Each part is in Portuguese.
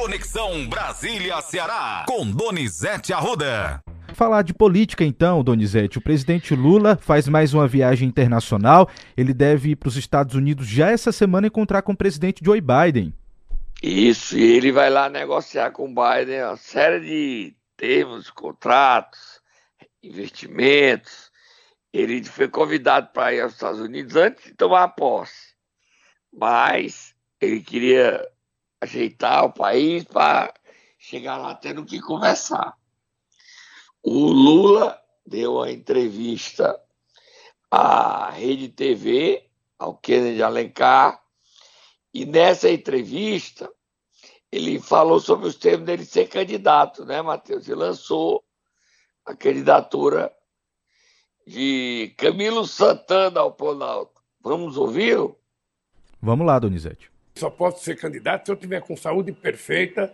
Conexão Brasília-Ceará, com Donizete Arruda. Falar de política então, Donizete. O presidente Lula faz mais uma viagem internacional. Ele deve ir para os Estados Unidos já essa semana encontrar com o presidente Joe Biden. Isso, e ele vai lá negociar com o Biden uma série de termos, contratos, investimentos. Ele foi convidado para ir aos Estados Unidos antes de tomar posse, mas ele queria ajeitar o país para chegar lá tendo que conversar. O Lula deu uma entrevista à Rede TV, ao Kennedy Alencar, e nessa entrevista ele falou sobre os termos dele ser candidato, né, Matheus? E lançou a candidatura de Camilo Santana ao Planalto. Vamos ouvi-lo? Vamos lá, Donizete. Só posso ser candidato se eu tiver com saúde perfeita,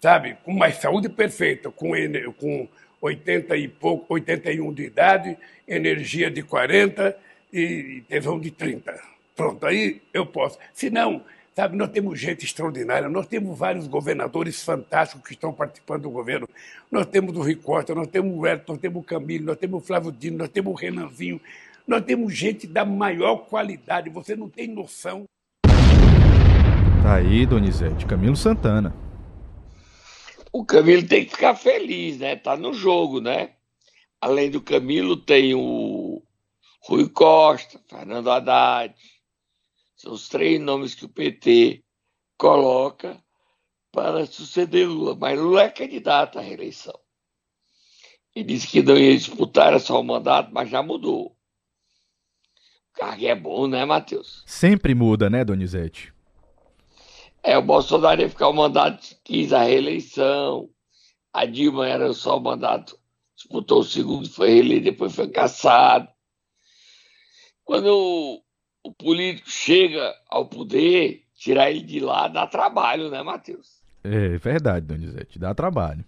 sabe? Com mais saúde perfeita, com, com 80 e pouco, 81 de idade, energia de 40 e tesão de 30. Pronto, aí eu posso. Se não, sabe, nós temos gente extraordinária, nós temos vários governadores fantásticos que estão participando do governo. Nós temos o Rui Costa, nós temos o Herto, nós temos o Camilo, nós temos o Flávio Dino, nós temos o Renanzinho. Nós temos gente da maior qualidade, você não tem noção. Aí, Donizete, Camilo Santana. O Camilo tem que ficar feliz, né? Tá no jogo, né? Além do Camilo, tem o Rui Costa, Fernando Haddad. São os três nomes que o PT coloca para suceder Lula. Mas Lula é candidato à reeleição. E disse que não ia disputar só o mandato, mas já mudou. O cargo é bom, né, Matheus? Sempre muda, né, Donizete? É, o Bolsonaro ia ficar o mandato, quis a reeleição. A Dilma era só o mandato, disputou o segundo, foi reeleito, depois foi caçado. Quando o, o, político chega ao poder, tirar ele de lá dá trabalho, né, Matheus? É verdade, Donizete, dá trabalho.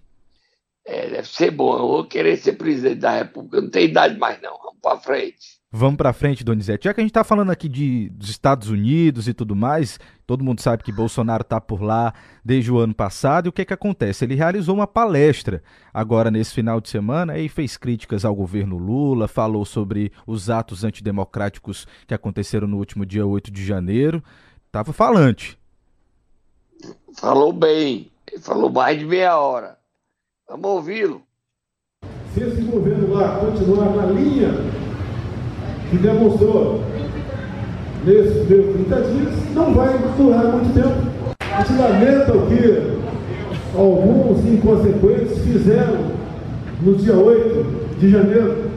É, deve ser bom. Eu vou querer ser presidente da República. Eu não tenho idade mais, não. Vamos para frente. Vamos para frente, Donizete. Já que a gente está falando aqui de, dos Estados Unidos e tudo mais, todo mundo sabe que Bolsonaro está por lá desde o ano passado. E o que, que acontece? Ele realizou uma palestra agora nesse final de semana e fez críticas ao governo Lula, falou sobre os atos antidemocráticos que aconteceram no último dia 8 de janeiro. Tava falante. Falou bem. Falou mais de meia hora. Vamos ouvi-lo. Se esse governo lá continuar na linha que demonstrou nesses primeiros 30 dias, não vai durar muito tempo. A gente lamenta o que alguns inconsequentes fizeram no dia 8 de janeiro.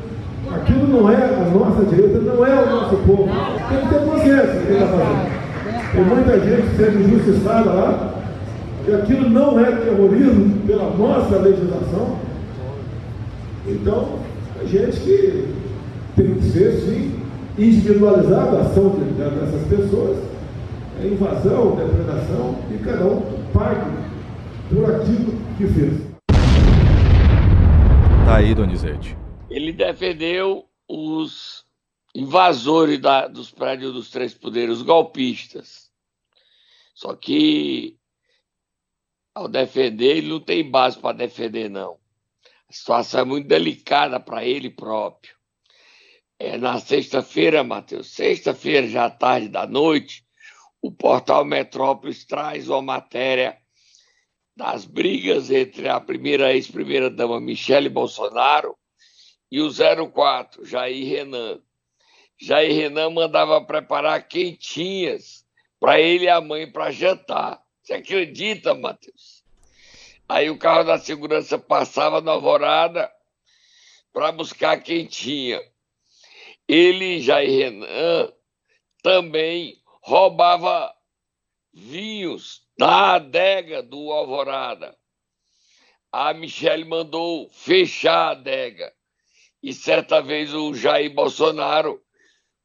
Aquilo não é a nossa direita, não é o nosso povo. Tem que ter consciência do que está fazendo. Tem muita gente sendo injustiçada lá, que aquilo não é terrorismo pela nossa legislação. Então, a gente que tem que ser, sim, individualizada a ação de, dessas pessoas, é invasão, depredação, e cada um pague por aquilo que fez. Tá aí, Donizete. Ele defendeu os invasores da, dos prédios dos três poderes, os golpistas. Só que ao defender, ele não tem base para defender, não. A situação é muito delicada para ele próprio. É, na sexta-feira, Matheus, sexta-feira, já à tarde da noite, o portal Metrópolis traz uma matéria das brigas entre a primeira ex-primeira-dama Michele Bolsonaro e o 04, Jair Renan. Jair Renan mandava preparar quentinhas para ele e a mãe para jantar. Você acredita, Matheus? Aí o carro da segurança passava na alvorada para buscar quem tinha. Ele, Jair Renan, também roubava vinhos da adega do Alvorada. A Michelle mandou fechar a adega. E certa vez o Jair Bolsonaro,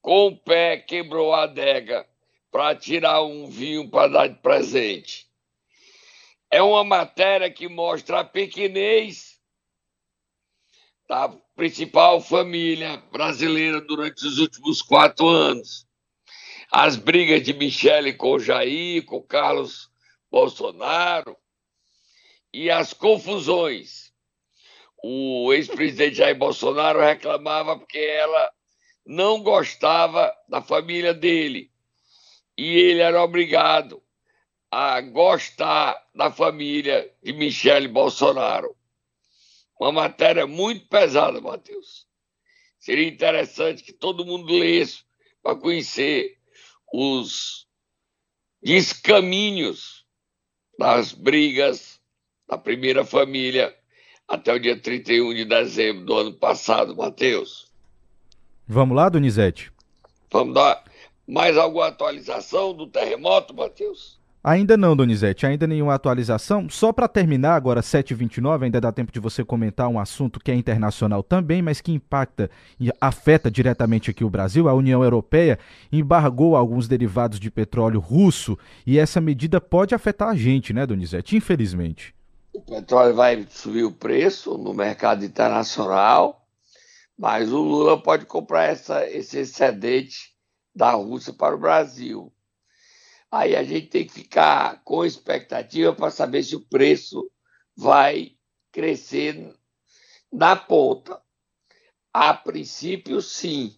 com o pé, quebrou a adega para tirar um vinho para dar de presente. É uma matéria que mostra a pequenez da principal família brasileira durante os últimos quatro anos. As brigas de Michele com Jair, com Carlos Bolsonaro, e as confusões. O ex-presidente Jair Bolsonaro reclamava porque ela não gostava da família dele e ele era obrigado a gostar da família de Michele Bolsonaro. Uma matéria muito pesada, Matheus. Seria interessante que todo mundo lesse para conhecer os descaminhos das brigas da primeira família até o dia 31 de dezembro do ano passado, Matheus. Vamos lá, Donizete? Vamos dar mais alguma atualização do terremoto, Matheus? Ainda não, Donizete, ainda nenhuma atualização. Só para terminar, agora 7h29, ainda dá tempo de você comentar um assunto que é internacional também, mas que impacta e afeta diretamente aqui o Brasil. A União Europeia embargou alguns derivados de petróleo russo e essa medida pode afetar a gente, né, Donizete? Infelizmente. O petróleo vai subir o preço no mercado internacional, mas o Lula pode comprar essa, esse excedente da Rússia para o Brasil. Aí a gente tem que ficar com expectativa para saber se o preço vai crescer na ponta. A princípio, sim,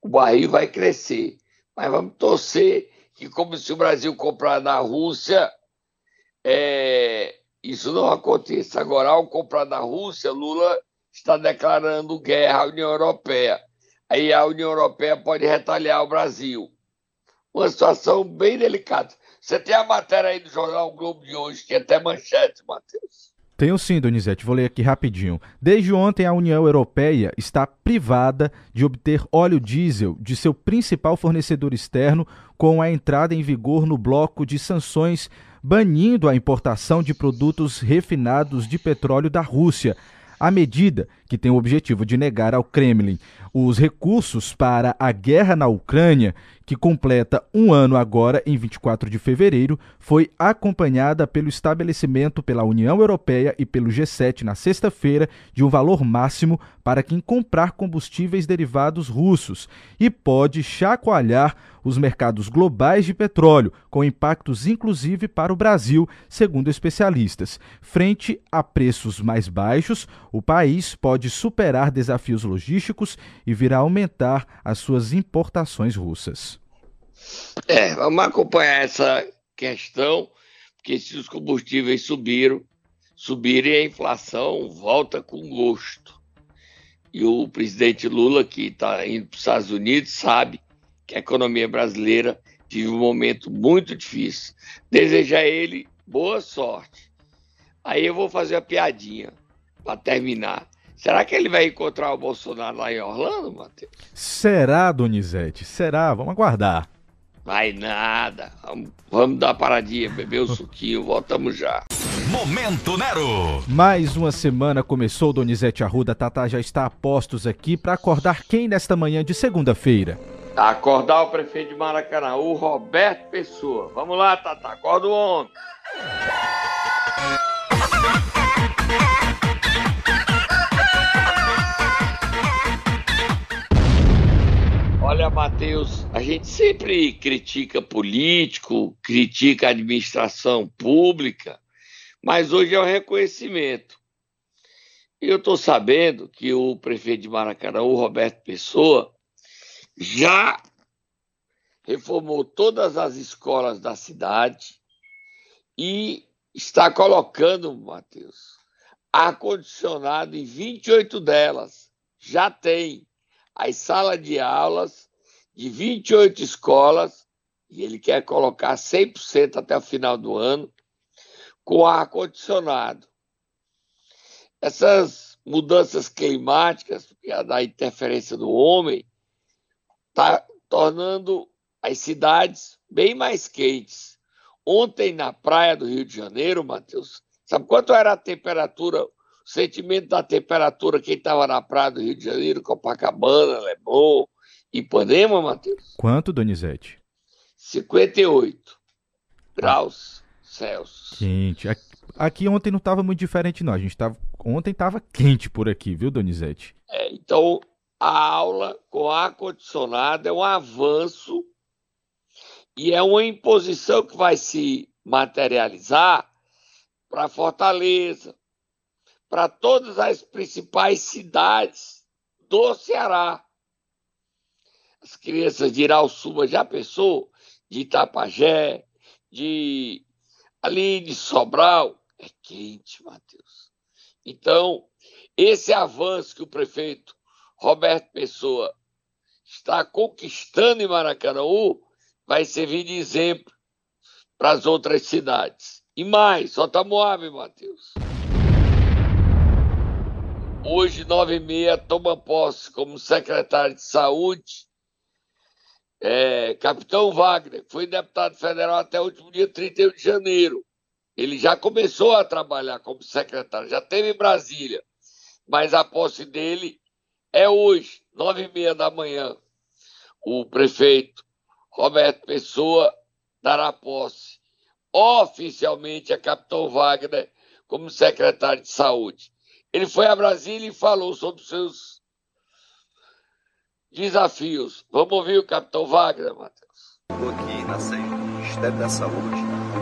o barril vai crescer, mas vamos torcer que, como se o Brasil comprar na Rússia, é, isso não aconteça. Agora, ao comprar na Rússia, Lula está declarando guerra à União Europeia. Aí a União Europeia pode retaliar o Brasil uma situação bem delicada. Você tem a matéria aí do jornal Globo de hoje, que é até manchete, Matheus. Tenho sim, Donizete, vou ler aqui rapidinho. Desde ontem, a União Europeia está privada de obter óleo diesel de seu principal fornecedor externo, com a entrada em vigor no bloco de sanções banindo a importação de produtos refinados de petróleo da Rússia. A medida, que tem o objetivo de negar ao Kremlin os recursos para a guerra na Ucrânia, que completa um ano agora, em 24 de fevereiro, foi acompanhada pelo estabelecimento pela União Europeia e pelo G7 na sexta-feira de um valor máximo para quem comprar combustíveis derivados russos e pode chacoalhar os mercados globais de petróleo, com impactos inclusive para o Brasil, segundo especialistas. Frente a preços mais baixos, o país pode superar desafios logísticos e vir a aumentar as suas importações russas. É, vamos acompanhar essa questão, porque se os combustíveis subiram, subirem a inflação volta com gosto. E o presidente Lula, que está indo para os Estados Unidos, sabe que a economia brasileira vive um momento muito difícil. Deseja a ele boa sorte. Aí eu vou fazer a piadinha para terminar. Será que ele vai encontrar o Bolsonaro lá em Orlando, Matheus? Será, Donizete? Será? Vamos aguardar. Vai nada. Vamos, vamos dar paradinha, beber o um suquinho, voltamos já. Momento Nero. Mais uma semana começou, Donizete Arruda. Tata já está a postos aqui para acordar quem nesta manhã de segunda-feira? Acordar o prefeito de Maracanã, o Roberto Pessoa. Vamos lá, Tata, acorda o homem. Olha, Matheus, a gente sempre critica político, critica a administração pública, mas hoje é o um reconhecimento. Eu estou sabendo que o prefeito de Maracanã, o Roberto Pessoa, já reformou todas as escolas da cidade e está colocando, Matheus, ar-condicionado em 28 delas. Já tem as salas de aulas de 28 escolas, e ele quer colocar 100% até o final do ano, com ar-condicionado. Essas mudanças climáticas, da interferência do homem, está tornando as cidades bem mais quentes. Ontem, na praia do Rio de Janeiro, Matheus, sabe quanto era a temperatura o sentimento da temperatura, quem estava na praia do Rio de Janeiro, Copacabana, Leblon, Ipanema, Matheus? Quanto, Donizete? 58 graus Celsius. Quente. Aqui ontem não estava muito diferente, não. A gente tava, ontem estava quente por aqui, viu, Donizete? É, então, a aula com ar-condicionado é um avanço e é uma imposição que vai se materializar para Fortaleza, para todas as principais cidades do Ceará. As crianças de Irauçuba já pensou? De Itapajé, de ali de Sobral. É quente, Matheus. Então, esse avanço que o prefeito Roberto Pessoa está conquistando em Maracanãú vai servir de exemplo para as outras cidades. E mais, só tá Moab, Matheus. Hoje, nove e meia, toma posse como secretário de saúde é, Capitão Wagner, foi deputado federal até o último dia 31 de janeiro. Ele já começou a trabalhar como secretário, já teve em Brasília, mas a posse dele é hoje, nove e meia da manhã. O prefeito Roberto Pessoa dará posse oficialmente a Capitão Wagner como secretário de saúde. Ele foi a Brasília e falou sobre seus desafios. Vamos ouvir o capitão Wagner, Matheus. Estou aqui na sede do Ministério da Saúde,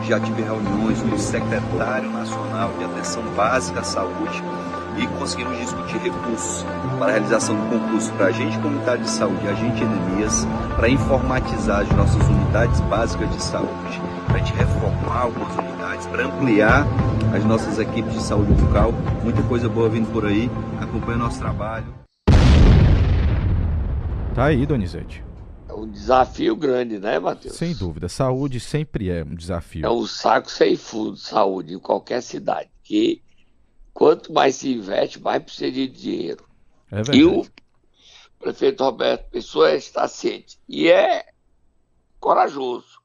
já tive reuniões com o secretário nacional de atenção básica à saúde e conseguimos discutir recursos para a realização do concurso para agente comunitário de saúde e agente endemias para informatizar as nossas unidades básicas de saúde, para a gente reformar algumas unidades, para ampliar as nossas equipes de saúde local. Muita coisa boa vindo por aí. Acompanhe o nosso trabalho. Tá aí, Donizete. É um desafio grande, né, Matheus? Sem dúvida. Saúde sempre é um desafio. É um saco sem fundo, saúde, em qualquer cidade. Que quanto mais se investe, mais precisa de dinheiro. É verdade. E o prefeito Roberto Pessoa está ciente. E é corajoso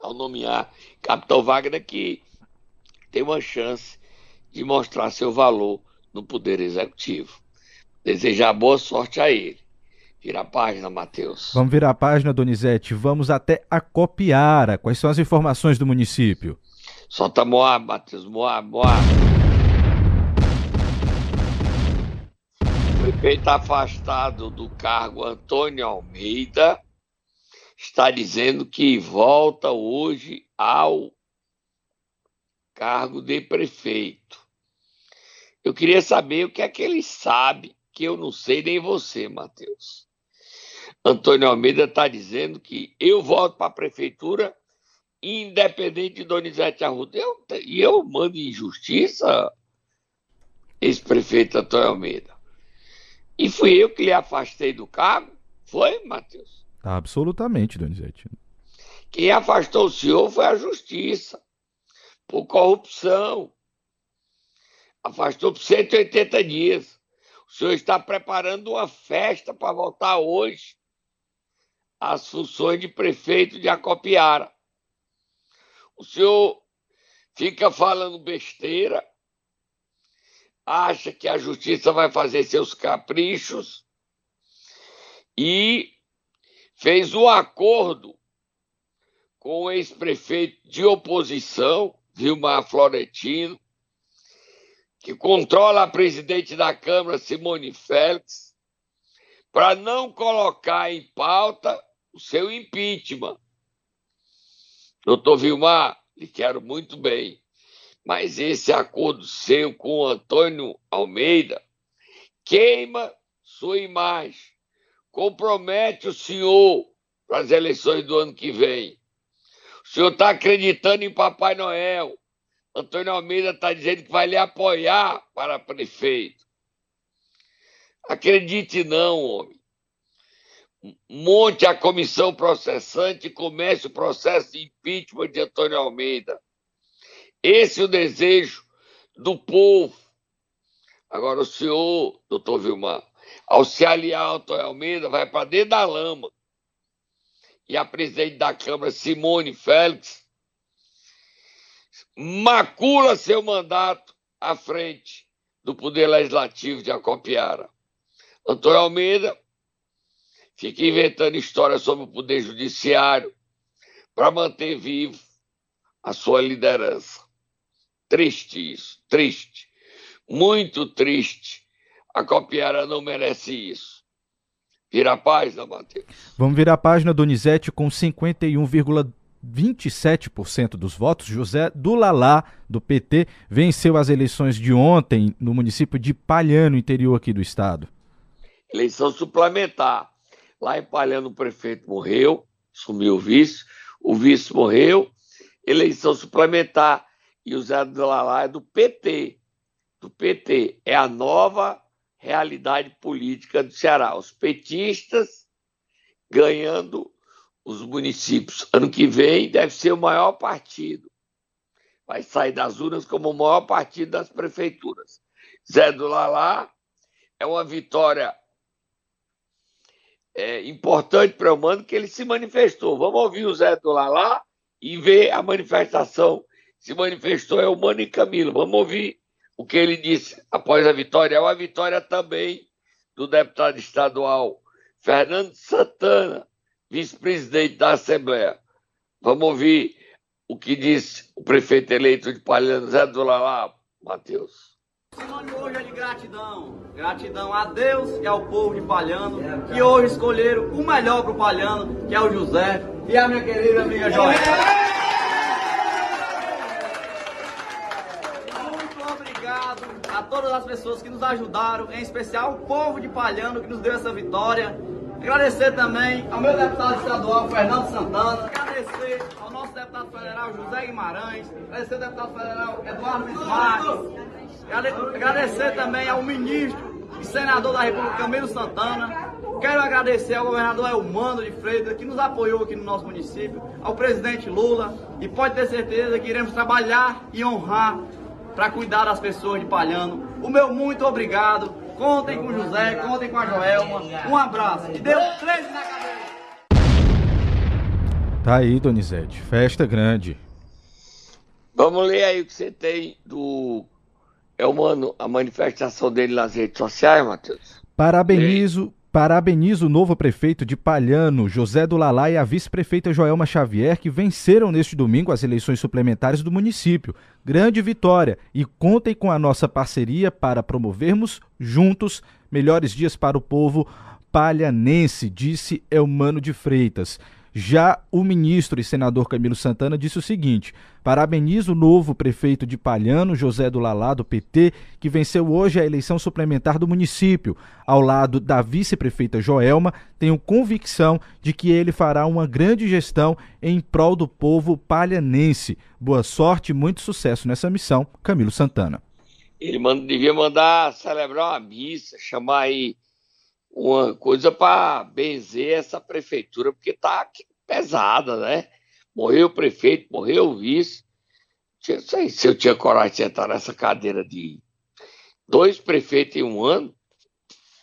ao nomear Capitão Wagner, que tem uma chance de mostrar seu valor no Poder Executivo. Desejar boa sorte a ele. Vira a página, Matheus. Vamos virar a página, Donizete. Vamos até a Copiara. Quais são as informações do município? Solta Moab, Matheus. Moab, Moab. O prefeito afastado do cargo Antônio Almeida está dizendo que volta hoje ao cargo de prefeito. Eu queria saber o que é que ele sabe que eu não sei nem você, Matheus. Antônio Almeida está dizendo que eu volto para a prefeitura independente de Donizete Arruda. Eu, e eu mando injustiça esse prefeito Antônio Almeida. E fui eu que lhe afastei do cargo? Foi, Matheus? Absolutamente, Donizete. Quem afastou o senhor foi a justiça, por corrupção. Afastou por 180 dias. Senhor está preparando uma festa para voltar hoje às funções de prefeito de Acopiara. O senhor fica falando besteira, acha que a justiça vai fazer seus caprichos e fez um acordo com o ex-prefeito de oposição, Vilmar Florentino, que controla a presidente da Câmara, Simone Félix, para não colocar em pauta o seu impeachment. Doutor Vilmar, lhe quero muito bem, mas esse acordo seu com o Antônio Almeida queima sua imagem, compromete o senhor para as eleições do ano que vem. O senhor está acreditando em Papai Noel, Antônio Almeida está dizendo que vai lhe apoiar para prefeito. Acredite não, homem. Monte a comissão processante e comece o processo de impeachment de Antônio Almeida. Esse é o desejo do povo. Agora, o senhor, doutor Vilmar, ao se aliar ao Antônio Almeida, vai para dentro da lama. E a presidente da Câmara, Simone Félix, macula seu mandato à frente do Poder Legislativo de Acopiara. Antônio Almeida fica inventando histórias sobre o Poder Judiciário para manter vivo a sua liderança. Triste isso, triste, muito triste. A Copiara não merece isso. Vira a página, Matheus. Vamos virar a página, Donizete, com 51,2 27% dos votos. José Dulalá, do PT, venceu as eleições de ontem no município de Palhano, interior aqui do estado. Eleição suplementar. Lá em Palhano o prefeito morreu, sumiu o vice, o vice morreu, eleição suplementar. E o Zé Dulalá é do PT. Do PT. É a nova realidade política do Ceará. Os petistas ganhando os municípios. Ano que vem deve ser o maior partido. Vai sair das urnas como o maior partido das prefeituras. Zé do Lalá é uma vitória é, importante para o Mano que ele se manifestou. Vamos ouvir o Zé do Lalá e ver a manifestação. Se manifestou é o Mano e Camilo. Vamos ouvir o que ele disse após a vitória. É uma vitória também do deputado estadual Fernando Santana, vice-presidente da Assembleia. Vamos ouvir o que disse o prefeito eleito de Palhano, Zé do Lalá, Matheus. Hoje é de gratidão. Gratidão a Deus e ao povo de Palhano, que hoje escolheram o melhor para o Palhano, que é o José e a minha querida amiga Joel. Muito obrigado a todas as pessoas que nos ajudaram, em especial o povo de Palhano que nos deu essa vitória. Agradecer também ao meu deputado estadual, Fernando Santana. Agradecer ao nosso deputado federal, José Guimarães. Agradecer ao deputado federal, Eduardo Bismarck. Agradecer também ao ministro e senador da República, Camilo Santana. Quero agradecer ao governador Elmano de Freitas, que nos apoiou aqui no nosso município, ao presidente Lula, e pode ter certeza que iremos trabalhar e honrar para cuidar das pessoas de Palhano. O meu muito obrigado. Contem com o José, contem com a Joelma. Um abraço. E deu três na cabeça. Tá aí, Donizete. Festa grande. Vamos ler aí o que você tem do é humano a manifestação dele nas redes sociais, Matheus? Parabenizo, parabenizo o novo prefeito de Palhano, José do Lalá, e a vice-prefeita Joelma Xavier, que venceram neste domingo as eleições suplementares do município. Grande vitória e contem com a nossa parceria para promovermos juntos melhores dias para o povo palhanense, disse Elmano de Freitas. Já o ministro e senador Camilo Santana disse o seguinte: parabenizo o novo prefeito de Palhano, José do Lalá, do PT, que venceu hoje a eleição suplementar do município. Ao lado da vice-prefeita Joelma, tenho convicção de que ele fará uma grande gestão em prol do povo palhanense. Boa sorte e muito sucesso nessa missão, Camilo Santana. Ele devia mandar celebrar uma missa, chamar aí uma coisa para benzer essa prefeitura, porque tá pesada, né? Morreu o prefeito, morreu o vice. Não sei se eu tinha coragem de sentar nessa cadeira de dois prefeitos em um ano.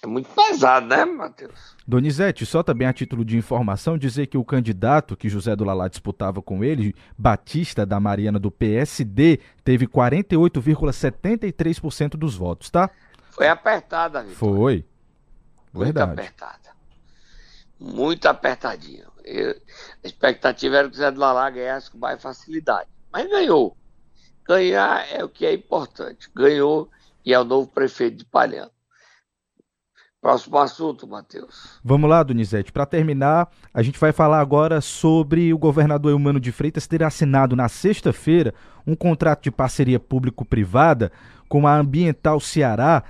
É muito pesado, né, Matheus? Donizete, só também a título de informação, dizer que o candidato que José do Lalá disputava com ele, Batista da Mariana do PSD, teve 48,73% dos votos, tá? Foi apertada, Vitor. Foi. Verdade. Muito apertada. Muito apertadinha. Eu, a expectativa era que o Zé do Lalá ganhasse com mais facilidade. Mas ganhou. Ganhar é o que é importante. Ganhou e é o novo prefeito de Palhano. Próximo assunto, Matheus. Vamos lá, Donizete. Para terminar, a gente vai falar agora sobre o governador Eumano de Freitas ter assinado na sexta-feira um contrato de parceria público-privada com a Ambiental Ceará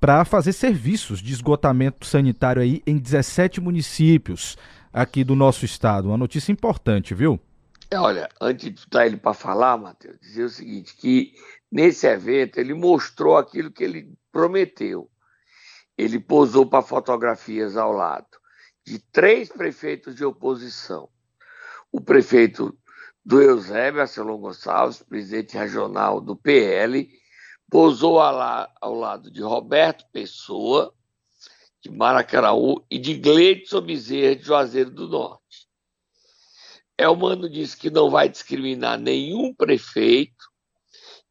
para fazer serviços de esgotamento sanitário aí em 17 municípios aqui do nosso estado. Uma notícia importante, viu? É, olha, antes de dar ele para falar, Matheus, dizer o seguinte, que nesse evento ele mostrou aquilo que ele prometeu. Ele posou para fotografias ao lado de três prefeitos de oposição. O prefeito do Eusébio, Arcelon Gonçalves, presidente regional do PL, Pousou ao lado de Roberto Pessoa, de Maracanaú, e de Gleidson Bezerra, de Juazeiro do Norte. Elmano disse que não vai discriminar nenhum prefeito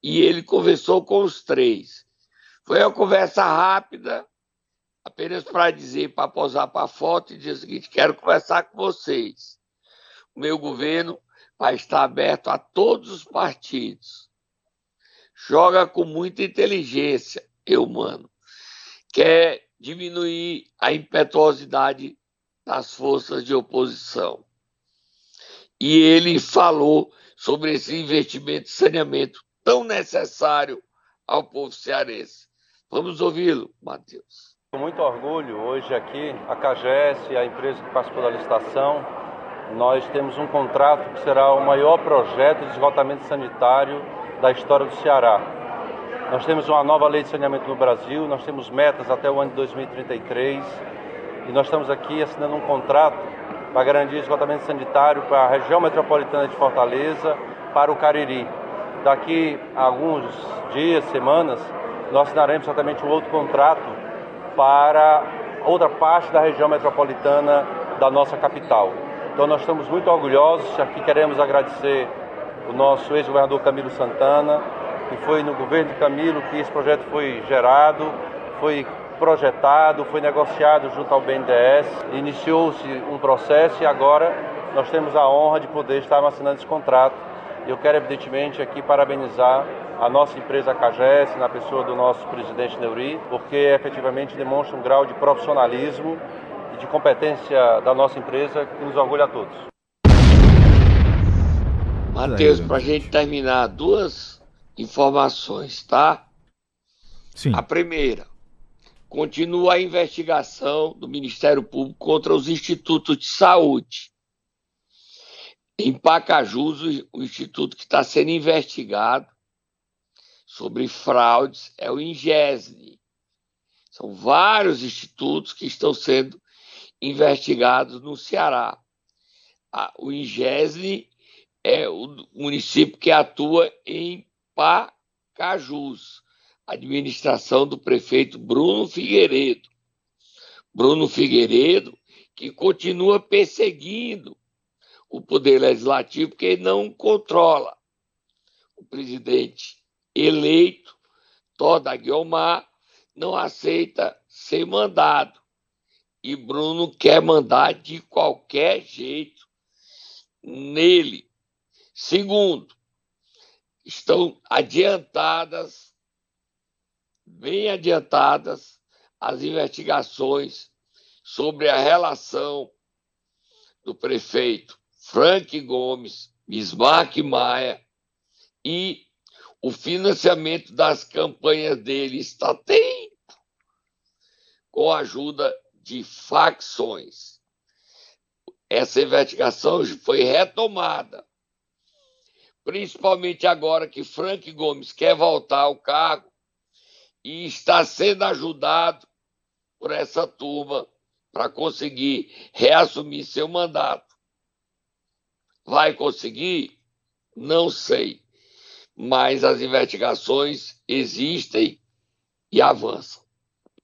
e ele conversou com os três. Foi uma conversa rápida, apenas para dizer, para posar para a foto e dizer o seguinte: quero conversar com vocês. O meu governo vai estar aberto a todos os partidos joga com muita inteligência, eu, mano. Quer diminuir a impetuosidade das forças de oposição. e ele falou sobre esse investimento de saneamento tão necessário ao povo cearense. Vamos ouvi-lo, Matheus. Com muito orgulho, hoje aqui, a CAGES, a empresa que participou da licitação, nós temos um contrato que será o maior projeto de esgotamento sanitário da história do Ceará. Nós temos uma nova lei de saneamento no Brasil, nós temos metas até o ano de 2033 e nós estamos aqui assinando um contrato para garantir esgotamento sanitário para a região metropolitana de Fortaleza, para o Cariri. Daqui a alguns dias, semanas, nós assinaremos exatamente um outro contrato para outra parte da região metropolitana da nossa capital. Então nós estamos muito orgulhosos, aqui queremos agradecer o nosso ex-governador Camilo Santana, que foi no governo de Camilo que esse projeto foi gerado, foi projetado, foi negociado junto ao BNDES, iniciou-se um processo e agora nós temos a honra de poder estar assinando esse contrato. Eu quero evidentemente aqui parabenizar a nossa empresa Cagés, na pessoa do nosso presidente Neuri, porque efetivamente demonstra um grau de profissionalismo de competência da nossa empresa que nos orgulha a todos. Matheus, para a gente terminar, duas informações, tá? Sim. A primeira, continua a investigação do Ministério Público contra os institutos de saúde. Em Pacajus, o instituto que está sendo investigado sobre fraudes é o INGESNE. São vários institutos que estão sendo investigados no Ceará. O INGESNE é o município que atua em Pacajus, administração do prefeito Bruno Figueiredo. Bruno Figueiredo, que continua perseguindo o poder legislativo, porque ele não controla. O presidente eleito, Toda Guiomar, não aceita ser mandado e Bruno quer mandar de qualquer jeito nele. Segundo, estão adiantadas, bem adiantadas, as investigações sobre a relação do prefeito Frank Gomes, Bismarck Maia e o financiamento das campanhas dele está tempo com a ajuda de facções. Essa investigação foi retomada, principalmente agora que Frank Gomes quer voltar ao cargo e está sendo ajudado por essa turma para conseguir reassumir seu mandato. Vai conseguir? Não sei. Mas as investigações existem e avançam.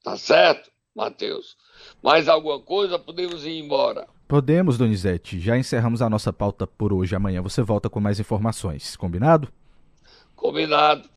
Tá certo, Matheus? Mais alguma coisa? Podemos ir embora. Podemos, Donizete. Já encerramos a nossa pauta por hoje. Amanhã você volta com mais informações. Combinado? Combinado.